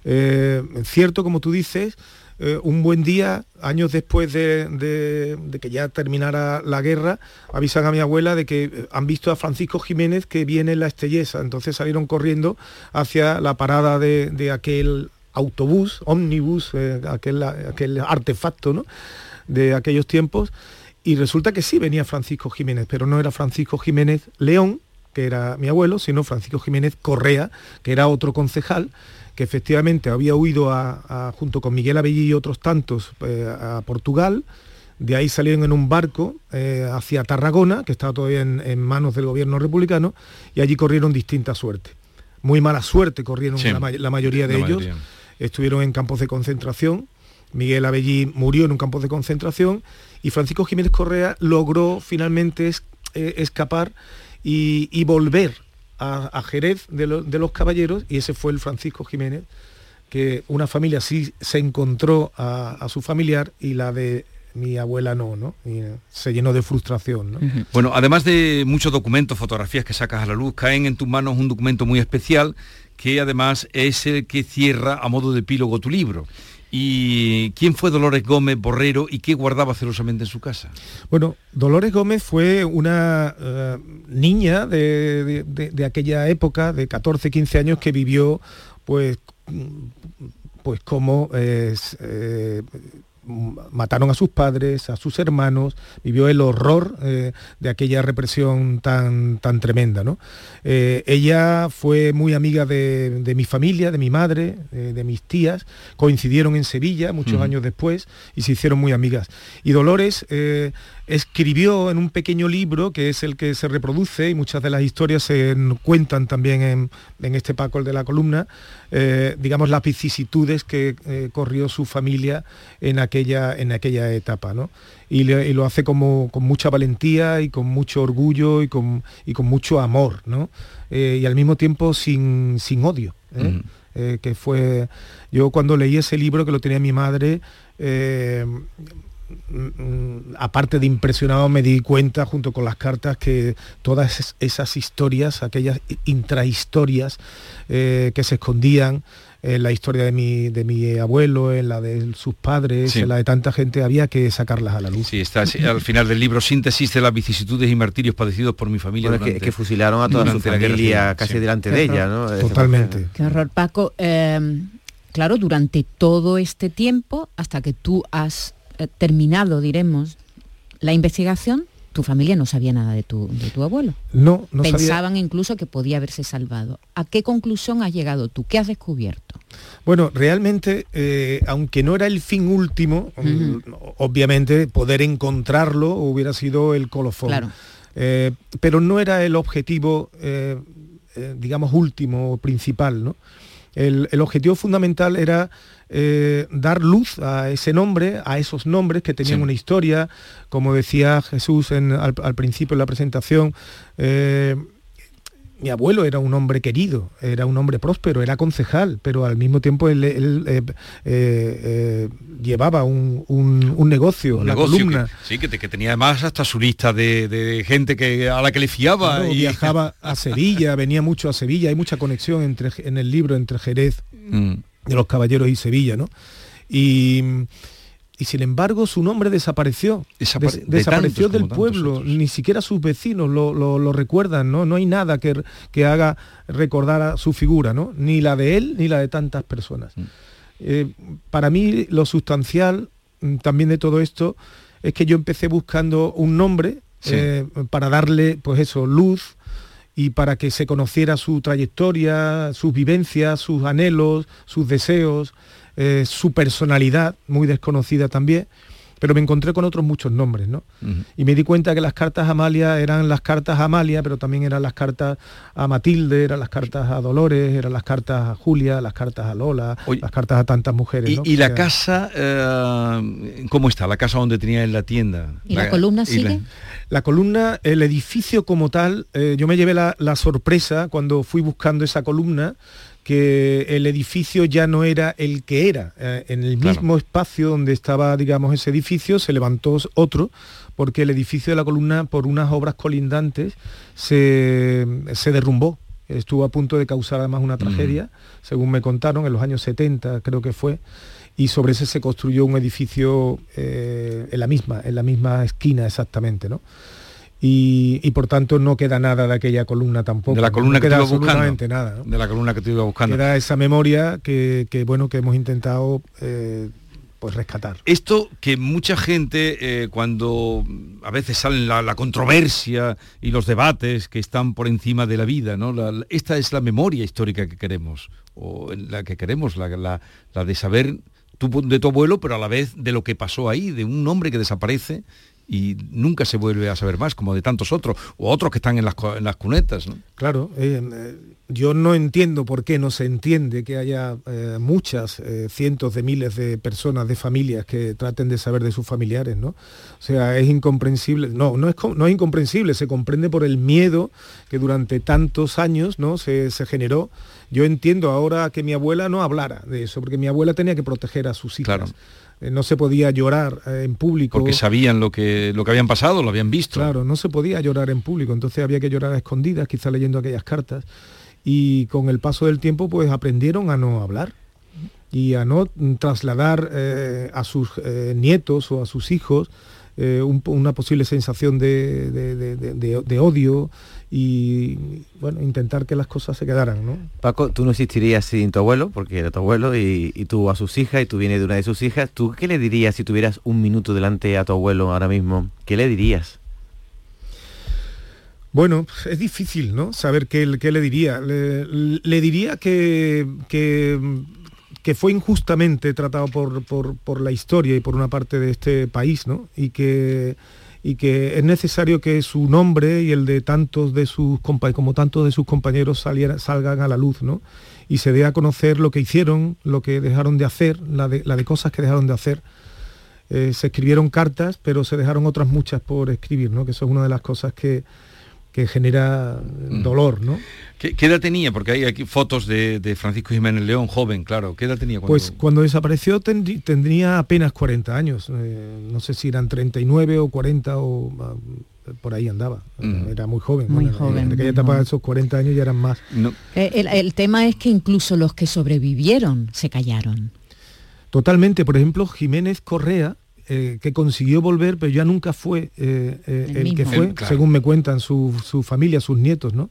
Eh, cierto, como tú dices, eh, un buen día, años después de, de- que ya terminara la guerra, avisan a mi abuela de que han visto a Francisco Jiménez que viene en la Estellesa. Entonces salieron corriendo hacia la parada de, de aquel autobús, ómnibus, aquel, aquel artefacto, ¿no? de aquellos tiempos y resulta que sí venía Francisco Jiménez, pero no era Francisco Jiménez León, que era mi abuelo, sino Francisco Jiménez Correa, que era otro concejal, que efectivamente había huido a- a- junto con Miguel Abellí y otros tantos eh, a Portugal, de ahí salieron en un barco eh, hacia Tarragona, que estaba todavía en, en manos del gobierno republicano, y allí corrieron distinta suerte. Muy mala suerte corrieron Sí, la, may- la mayoría de la ellos. mayoría. Estuvieron en campos de concentración. Miguel Abellí murió en un campo de concentración y Francisco Jiménez Correa logró finalmente eh, escapar y, volver a, Jerez de, lo- de los Caballeros y ese fue el Francisco Jiménez que una familia sí se encontró a, su familiar y la de mi abuela no, ¿no? Eh, se llenó de frustración, ¿no? Bueno, además de muchos documentos, fotografías que sacas a la luz, caen en tus manos un documento muy especial que además es el que cierra a modo de epílogo tu libro. ¿Y quién fue Dolores Gómez Borrero y qué guardaba celosamente en su casa? Bueno, Dolores Gómez fue una eh, niña de, aquella época, de 14, 15 años, que vivió pues, mm, pues como eh, eh, mataron a sus padres, a sus hermanos, vivió el horror eh, de aquella represión tan, tan tremenda. ¿no? Eh, ella fue muy amiga de, de mi familia, de mi madre, eh, de mis tías, coincidieron en Sevilla muchos años después y se hicieron muy amigas. Y Dolores escribió en un pequeño libro que es el que se reproduce y muchas de las historias se cuentan también en, en este Paco, el de la columna, eh, digamos las vicisitudes que eh, corrió su familia en aquella, en aquella etapa. ¿no? Y, le- y lo hace como, con mucha valentía y con mucho orgullo y con, y con mucho amor, ¿no? Eh, y al mismo tiempo sin, sin odio. Eh, que fue yo cuando leí ese libro que lo tenía mi madre mm, mm, aparte de impresionado me di cuenta junto con las cartas que todas es- esas historias aquellas intrahistorias eh, que se escondían en la historia de mi, de mi abuelo, en la de sus padres, Sí. en la de tanta gente, había que sacarlas a la luz. Sí, está al final del libro, síntesis de las vicisitudes y martirios padecidos por mi familia. Bueno, es que- fusilaron a toda su durante la guerra familia civil, casi sí. delante de ella, ¿no? Totalmente. Qué horror, Paco. Eh, claro, durante todo este tiempo, hasta que tú has terminado, diremos, la investigación, Tu familia no sabía nada de tu, de tu abuelo. No, no sabía. Pensaban incluso que podía haberse salvado. ¿A qué conclusión has llegado tú? ¿Qué has descubierto? Bueno, realmente, eh, aunque no era el fin último, mm, obviamente poder encontrarlo hubiera sido el colofón. Claro. Eh, pero no era el objetivo, eh, eh, digamos, último o principal, ¿no? El, el objetivo fundamental era eh, dar luz a ese nombre, a esos nombres que tenían Sí. una historia, como decía Jesús en- al, al principio de la presentación. eh, mi abuelo era un hombre querido, era un hombre próspero, era concejal, pero al mismo tiempo él, él, eh, eh, eh, llevaba un, un- un negocio, Un la negocio columna. que, sí, que, te- que tenía además hasta su lista de, de gente que a la que le fiaba. Claro, y viajaba a [laughs] Sevilla, venía mucho a Sevilla, hay mucha conexión entre, en el libro entre Jerez Mm. De los caballeros y Sevilla, ¿no? Y, y sin embargo su nombre desapareció. Desapare- Des- de desapareció del pueblo, ni siquiera sus vecinos lo, lo- lo recuerdan, ¿no? No hay nada que, que haga recordar a su figura, ¿no? Ni la de él ni la de tantas personas. Mm. Eh, para mí lo sustancial mm, también de todo esto es que yo empecé buscando un nombre Sí. eh, para darle, pues eso, luz y para que se conociera su trayectoria, sus vivencias, sus anhelos, sus deseos, eh, su personalidad, muy desconocida también. Pero me encontré con otros muchos nombres, ¿no? Y me di cuenta que las cartas a Amalia eran las cartas a Amalia, pero también eran las cartas a Matilde, eran las cartas a Dolores, eran las cartas a Julia, las cartas a Lola, las cartas a tantas mujeres. Y, ¿no? y la sea, casa, eh, ¿cómo está? La casa donde tenía en la tienda. ¿Y la columna la- sigue? La columna, el edificio como tal, eh, yo me llevé la, la sorpresa cuando fui buscando esa columna, que el edificio ya no era el que era. Eh, en el Claro. mismo espacio donde estaba, digamos, ese edificio, se levantó otro, porque el edificio de la columna, por unas obras colindantes, se, se derrumbó. Estuvo a punto de causar además una tragedia, según me contaron, en los años 70 creo que fue, y sobre ese se construyó un edificio eh, en la misma, en la misma esquina exactamente, ¿no? Y, y por tanto no queda nada de aquella columna tampoco. De la columna no que te iba buscando. nada. ¿no? De la columna que te iba buscando. Queda esa memoria que, que, bueno que hemos intentado eh, pues rescatar. Esto que mucha gente, eh, cuando a veces salen la, la controversia y los debates que están por encima de la vida, ¿no? La- esta es la memoria histórica que queremos, o en la que queremos, la, la- de saber de tu abuelo, pero a la vez de lo que pasó ahí, de un hombre que desaparece y nunca se vuelve a saber más, como de tantos otros, o otros que están en las, en las cunetas. ¿no? Claro, eh, eh, yo no entiendo por qué no se entiende que haya eh, muchas, eh, cientos de miles de personas, de familias que traten de saber de sus familiares, ¿no? O sea, es incomprensible, no, no es, no es incomprensible, se comprende por el miedo que durante tantos años ¿no? se, se generó. Yo entiendo ahora que mi abuela no hablara de eso, porque mi abuela tenía que proteger a sus hijas. Claro. Eh, no se podía llorar eh, en público. Porque sabían lo que, lo que habían pasado, lo habían visto. Claro, no se podía llorar en público, entonces había que llorar a escondidas, quizá leyendo aquellas cartas. Y con el paso del tiempo, pues aprendieron a no hablar y a no trasladar eh, a sus eh, nietos o a sus hijos eh, un una posible sensación de- de- de odio y bueno, intentar que las cosas se quedaran, ¿no? Paco, tú no existirías sin tu abuelo, porque era tu abuelo, y, y tú a sus hijas, y tú vienes de una de sus hijas. ¿Tú qué le dirías si tuvieras un minuto delante a tu abuelo ahora mismo? ¿Qué le dirías? Bueno, es difícil, ¿no? Saber qué, qué le diría. Le, le diría que, que, que fue injustamente tratado por, por- por la historia y por una parte de este país, ¿no? Y que, y que es necesario que su nombre y el de tantos de sus como tantos de sus compañeros salgan a la luz, ¿no? Y se dé a conocer lo que hicieron, lo que dejaron de hacer, la de, de cosas que dejaron de hacer. Eh, se escribieron cartas, pero se dejaron otras muchas por escribir, ¿no? Que eso es una de las cosas que, que genera dolor, ¿no? ¿Qué, qué edad tenía? Porque hay aquí fotos de, de Francisco Jiménez León, joven, claro. ¿Qué edad tenía cuando... Pues cuando desapareció tendrí- tendría apenas 40 años, eh, no sé si eran 39 o 40 o ah, por ahí andaba, Mm. era muy joven. Muy bueno, joven, En aquella etapa joven. esos 40 años ya eran más. Eh, El, el tema es que incluso los que sobrevivieron se callaron. Totalmente, por ejemplo, Jiménez Correa, eh, que consiguió volver, pero ya nunca fue eh, eh, El el, que fue, El- claro. según me cuentan su, su familia, sus nietos, ¿no?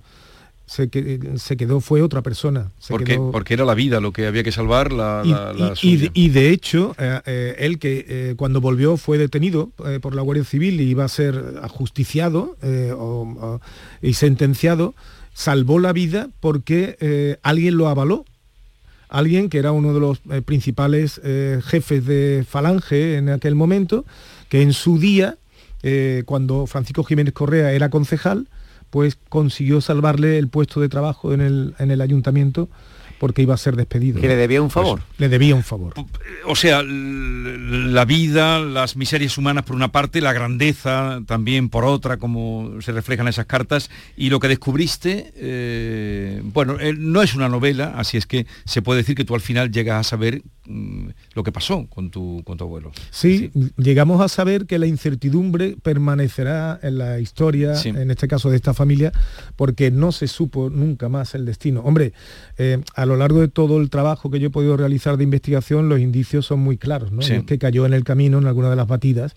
se, que- se quedó, fue otra persona. Se Porque, quedó- porque era la vida lo que había que salvar, la, y, la- la y- de, y de hecho, eh, eh, él que eh, cuando volvió fue detenido eh, por la Guardia Civil y iba a ser ajusticiado eh, o- o- y sentenciado, salvó la vida porque eh, alguien lo avaló. Alguien que era uno de los eh, principales eh, jefes de Falange en aquel momento, que en su día, eh, cuando Francisco Jiménez Correa era concejal, pues consiguió salvarle el puesto de trabajo en el, en el ayuntamiento porque iba a ser despedido. Que le debía un favor. le debía un favor. O sea, la vida, las miserias humanas por una parte, la grandeza también por otra, como se reflejan esas cartas, y lo que descubriste, eh, bueno, eh, no es una novela, así es que se puede decir que tú al final llegas a saber lo que pasó con tu, con tu abuelo. Sí, llegamos a saber que la incertidumbre permanecerá en la historia, Sí. en este caso de esta familia, porque no se supo nunca más el destino. Hombre, eh, a lo largo de todo el trabajo que yo he podido realizar de investigación, los indicios son muy claros, ¿no? Sí. Es que cayó en el camino en alguna de las batidas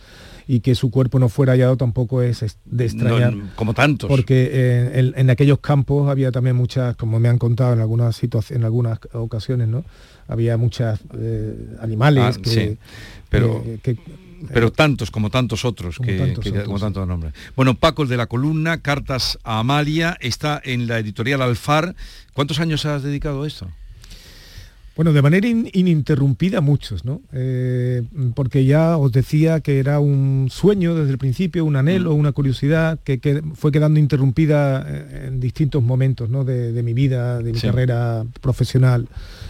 y que su cuerpo no fuera hallado tampoco es de extrañar. No, como tantos. Porque eh, en, en aquellos campos había también muchas, como me han contado en algunas situaciones, en algunas ocasiones, ¿no? Había muchas eh, animales Ah, que, sí, pero- eh, que- pero tantos como tantos otros Como que, tantos que- otros, como sí. tantos nombres. Bueno, Paco el de la columna, Cartas a Amalia, está en la editorial Alfar. ¿Cuántos años has dedicado a esto? Bueno, de manera in- ininterrumpida muchos, ¿no? Eh, porque ya os decía que era un sueño desde el principio, un anhelo, una curiosidad que, que fue quedando interrumpida eh, en distintos momentos ¿no? de, de mi vida, de mi Sí. carrera profesional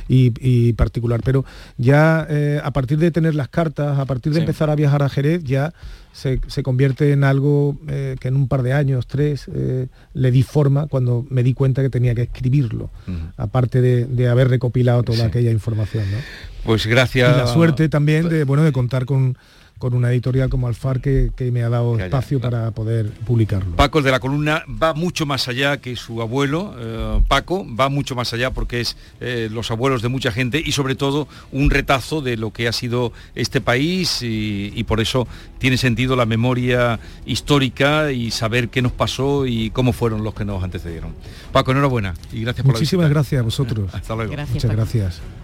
y, y particular. Pero ya eh, a partir de tener las cartas, a partir de Sí. empezar a viajar a Jerez, ya se, se convierte en algo eh, que en un par de años, tres, eh, le di forma cuando me di cuenta que tenía que escribirlo, aparte de, de haber recopilado toda aquella información. ¿no? Pues gracias. Y la suerte también de, bueno, de contar con, con una editorial como Alfar que, que me ha dado ya, espacio para poder publicarlo. Paco el de la columna va mucho más allá que su abuelo, eh, Paco, va mucho más allá porque es eh, los abuelos de mucha gente y sobre todo un retazo de lo que ha sido este país y, y por eso tiene sentido la memoria histórica y saber qué nos pasó y cómo fueron los que nos antecedieron. Paco, enhorabuena y gracias por Muchísimas la visita. gracias a vosotros. [laughs] Hasta luego. Muchas gracias.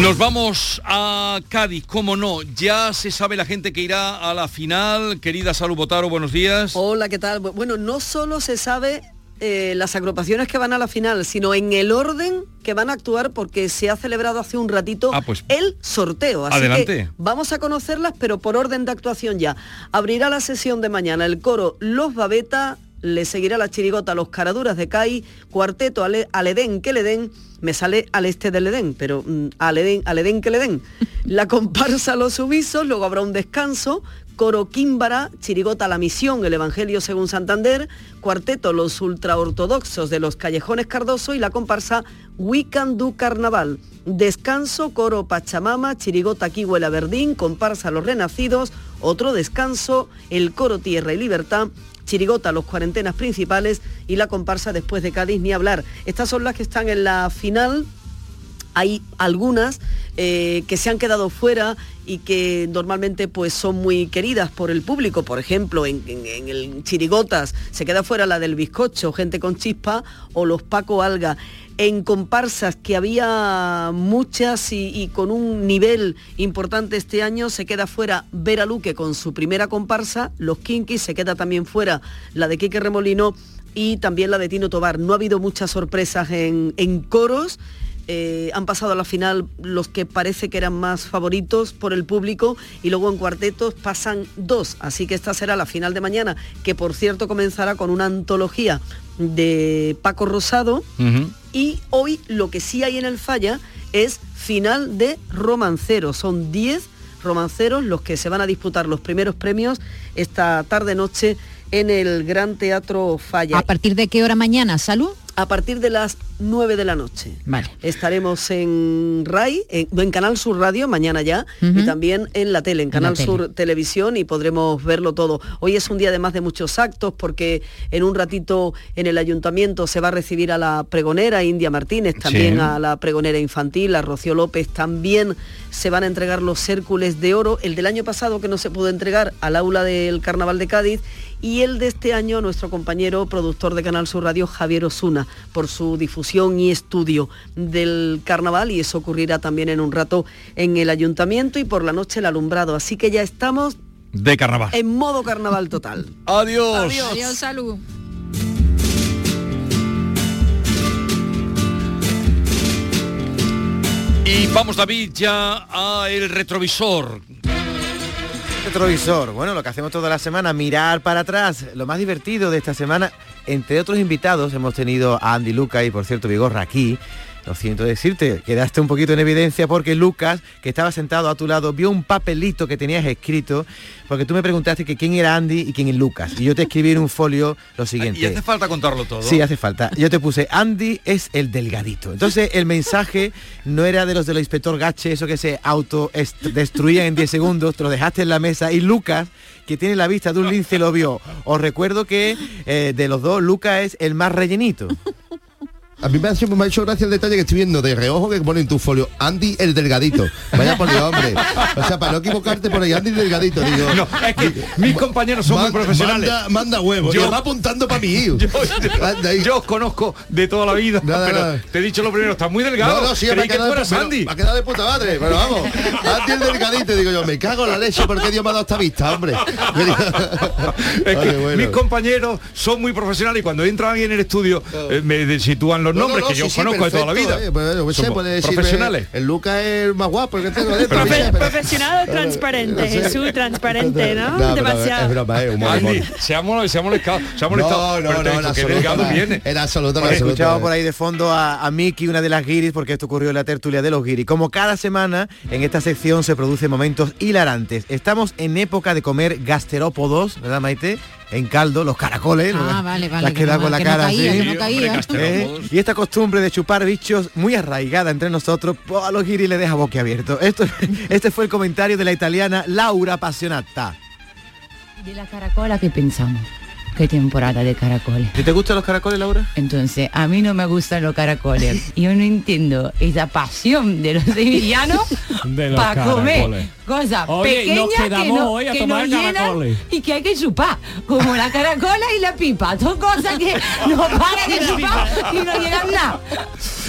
Nos vamos a Cádiz, cómo no. Ya se sabe la gente que irá a la final. Querida Salud Botaro, buenos días. Hola, ¿qué tal? Bu- Bueno, no solo se sabe eh, las agrupaciones que van a la final, sino en el orden que van a actuar porque se ha celebrado hace un ratito Ah, pues, el sorteo. Así adelante. que vamos a conocerlas, pero por orden de actuación ya. Abrirá la sesión de mañana el coro Los Babeta, le seguirá la chirigota Los Caraduras de Cai, cuarteto Ale- al Edén que le den, me sale al este del Edén, pero mm, al, Edén, al Edén que le den. [laughs] La comparsa Los Sumisos, luego habrá un descanso, coro Químbara, chirigota La Misión, el Evangelio según Santander, cuarteto Los Ultraortodoxos de los Callejones Cardoso y la comparsa We Can Do Carnaval. Descanso, coro Pachamama, chirigota Kihuela Verdín, comparsa Los Renacidos, otro descanso, el coro Tierra y Libertad, Chirigota, los cuarentenas principales y la comparsa después de Cádiz ni hablar. Estas son las que están en la final. Hay algunas eh, que se han quedado fuera y que normalmente pues son muy queridas por el público. Por ejemplo, en, el Chirigotas se queda fuera la del bizcocho, gente con chispa o los Paco Alga. En comparsas que había muchas y, con un nivel importante este año se queda fuera Vera Luque con su primera comparsa, los Kinkis, se queda también fuera la de Quique Remolino y también la de Tino Tobar. No ha habido muchas sorpresas en coros. Eh, han pasado a la final los que parece que eran más favoritos por el público y luego en cuartetos pasan dos. Así que esta será la final de mañana, que por cierto comenzará con una antología de Paco Rosado. Y hoy lo que sí hay en el falla es final de romanceros. Son 10 romanceros los que se van a disputar los primeros premios esta tarde noche en el Gran Teatro Falla. ¿A partir de qué hora mañana, Salud? A partir de las 9 de la noche. Vale. Estaremos en RAI, en, en Canal Sur Radio, mañana ya, y también en la tele, en Canal tele. Sur Televisión, y podremos verlo todo. Hoy es un día además de muchos actos, porque en un ratito en el ayuntamiento se va a recibir a la pregonera India Martínez, también Sí. a la pregonera infantil, a Rocío López, también se van a entregar los Hércules de Oro, el del año pasado que no se pudo entregar al aula del Carnaval de Cádiz, y el de este año nuestro compañero productor de Canal Sur Radio Javier Osuna por su difusión y estudio del carnaval y eso ocurrirá también en un rato en el ayuntamiento y por la noche el alumbrado. Así que ya estamos De carnaval. en modo carnaval total. [laughs] Adiós. Adiós, salud. Y vamos David ya a el retrovisor. Retrovisor, bueno, lo que hacemos toda la semana, mirar para atrás. Lo más divertido de esta semana, entre otros invitados, hemos tenido a Andy Luca y por cierto Vigorra aquí. Lo siento decirte, quedaste un poquito en evidencia porque Lucas, que estaba sentado a tu lado, vio un papelito que tenías escrito, porque tú me preguntaste que quién era Andy y quién es Lucas. Y yo te escribí en un folio lo siguiente. Y hace falta contarlo todo. Sí, hace falta. Yo te puse, Andy es el delgadito. Entonces el mensaje no era de los del inspector Gache, eso que se autodestruían en 10 segundos, te lo dejaste en la mesa y Lucas, que tiene la vista de un lince, lo vio. Os recuerdo que eh, de los dos, Lucas es el más rellenito. A mí me ha, sido- me ha hecho gracia el detalle que estoy viendo de reojo que pone en tu folio Andy el delgadito. Vaya por hombre. O sea, para no equivocarte por ahí, Andy el delgadito, digo. No, es que mis compañeros son muy profesionales. Manda, manda huevos. Yo- va apuntando para mí. [laughs] Yo, yo os conozco de toda la vida, Nada, pero nada. te he dicho lo primero, estás muy delgado. No, no, sí, me ha quedado, Andy. me ha quedado de puta madre, pero vamos. Andy el delgadito, digo yo, me cago en la leche porque Dios me ha dado esta vista, hombre. [laughs] Es que Vale, bueno. mis compañeros son muy profesionales y cuando entra alguien en el estudio eh, me sitúan los No, nombres no, que yo sí, conozco de toda la vida. eh, pues, sé, puede decirme, profesionales. El Lucas es el más guapo el que tengo dentro. Profe- ¿viste? Pero- Profesional o transparente. Jesús, transparente, ¿no? Pero Demasiado. es broma, es humor, Andy, humor. se ha molestado, se ha molestado. No, no, pero no, que absoluto, delgado viene. He escuchado por ahí de fondo a, Miki, una de las guiris, porque esto ocurrió en la tertulia de los guiris. Como cada semana, en esta sección se producen momentos hilarantes. Estamos en época de comer gasterópodos, ¿verdad, Maite? En caldo, los caracoles. Ah, vale, vale, Las que que da no- con la que no cara caía, así. que no caía. ¿Eh? Y esta costumbre de chupar bichos muy arraigada entre nosotros, a los guiris le deja boquiabierto. Esto, [laughs] este fue el comentario de la italiana Laura Passionata. De la caracola que pensamos. ¿Qué temporada de caracoles? ¿Y te gustan los caracoles, Laura? Entonces, a mí no me gustan los caracoles. [laughs] Yo no entiendo esa pasión de los sevillanos [laughs] De los para comer caracoles. cosas pequeñas que, no, hoy a que tomar nos llenan caracoles. y que hay que chupar, como la caracola y la pipa. Son cosas que no [laughs] paran de chupar y no llegan nada.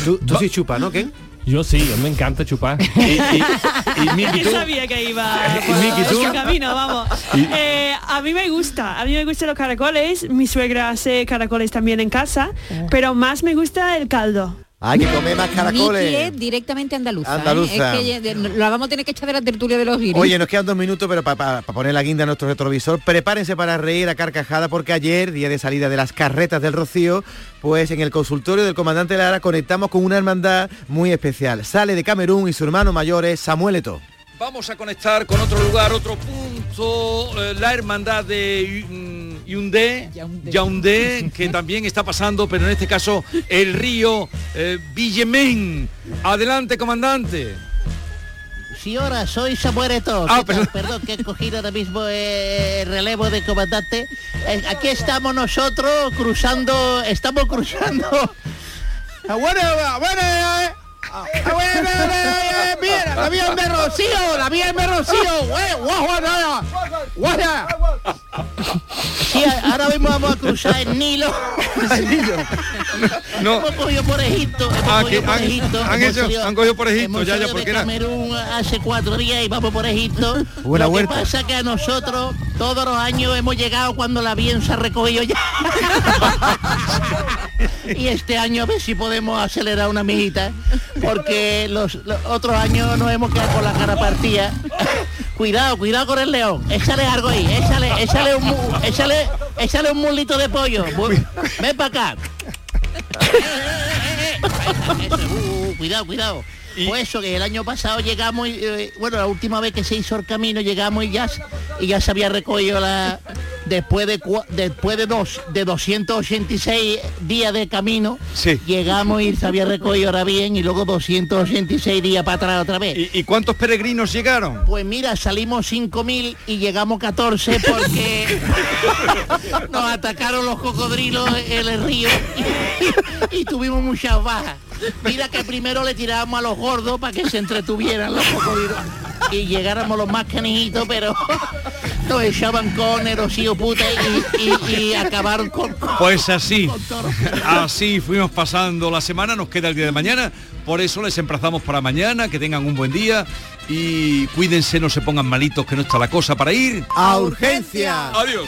Tú, tú sí chupas, ¿no? ¿Qué? Yo sí, yo me encanta chupar. [laughs] Yo sabía que iba por Miki, ¿tú? ese camino, vamos. Eh, a mí me gusta, a mí me gustan los caracoles. Mi suegra hace caracoles también en casa, Oh. pero más me gusta el caldo. Hay que comer más Miki caracoles. es directamente andaluza. ¿eh? Andaluza. Es que ya- la vamos a tener que echar de la tertulia de los guiris. Oye, nos quedan dos minutos, pero para poner la guinda a nuestro retrovisor, prepárense para reír a carcajada porque ayer, día de salida de las carretas del Rocío, pues en el consultorio del comandante Lara conectamos con una hermandad muy especial. Sale de Camerún y su hermano mayor es Samuel Eto. Vamos a conectar con otro lugar, otro punto, eh, la hermandad de mm, Yaoundé, Yaoundé, que también está pasando, pero en este caso el río eh, Villemén. Adelante, comandante. Sí, ahora soy Samuel Eto. Ah. Perdón, que he cogido ahora mismo eh, el relevo de comandante. Eh, aquí estamos nosotros cruzando, estamos cruzando. Bueno, bueno, eh, bueno, eh, eh, mira, la vía de Rocío, la vía de Rocío, Sí, ahora mismo vamos a cruzar el Nilo. [laughs] No. Hemos cogido por Egipto. hemos Ah, cogido que por han- Egipto, han hemos hecho- salido- han cogido por Egipto, hemos ya, ya, porque de era- Camerún hace cuatro días y vamos por Egipto. [laughs] Buena Lo que huerta. pasa que a nosotros todos los años hemos llegado cuando la bien se ha recogido ya. [laughs] y este año a ver si podemos acelerar una mijita, porque los, los otros años nos hemos quedado con la cara partida. cuidado, cuidado con el león. Échale algo ahí, échale, échale un, mu- échale, échale un mulito de pollo. [laughs] Ven para acá. Uh, cuidado, cuidado. Pues eso, que el año pasado llegamos, y, eh, bueno, la última vez que se hizo el camino llegamos y ya, y ya se había recogido la, después de después de dos de 286 días de camino, llegamos y se había recogido ahora bien y luego 286 días para atrás otra vez. ¿Y, y cuántos peregrinos llegaron? Pues mira, salimos 5.000 y llegamos 14 porque [laughs] nos atacaron los cocodrilos en el río y, y tuvimos muchas bajas. Mira que primero le tirábamos a los gordos para que se entretuvieran los cocodrilos y llegáramos los más canijitos, pero nos echaban con erosío puta y, y- y [laughs] acabaron con... Pues así, así fuimos pasando la semana, nos queda el día de mañana, por eso les emplazamos para mañana, que tengan un buen día y cuídense, no se pongan malitos, que no está la cosa para ir. ¡A urgencia! Adiós.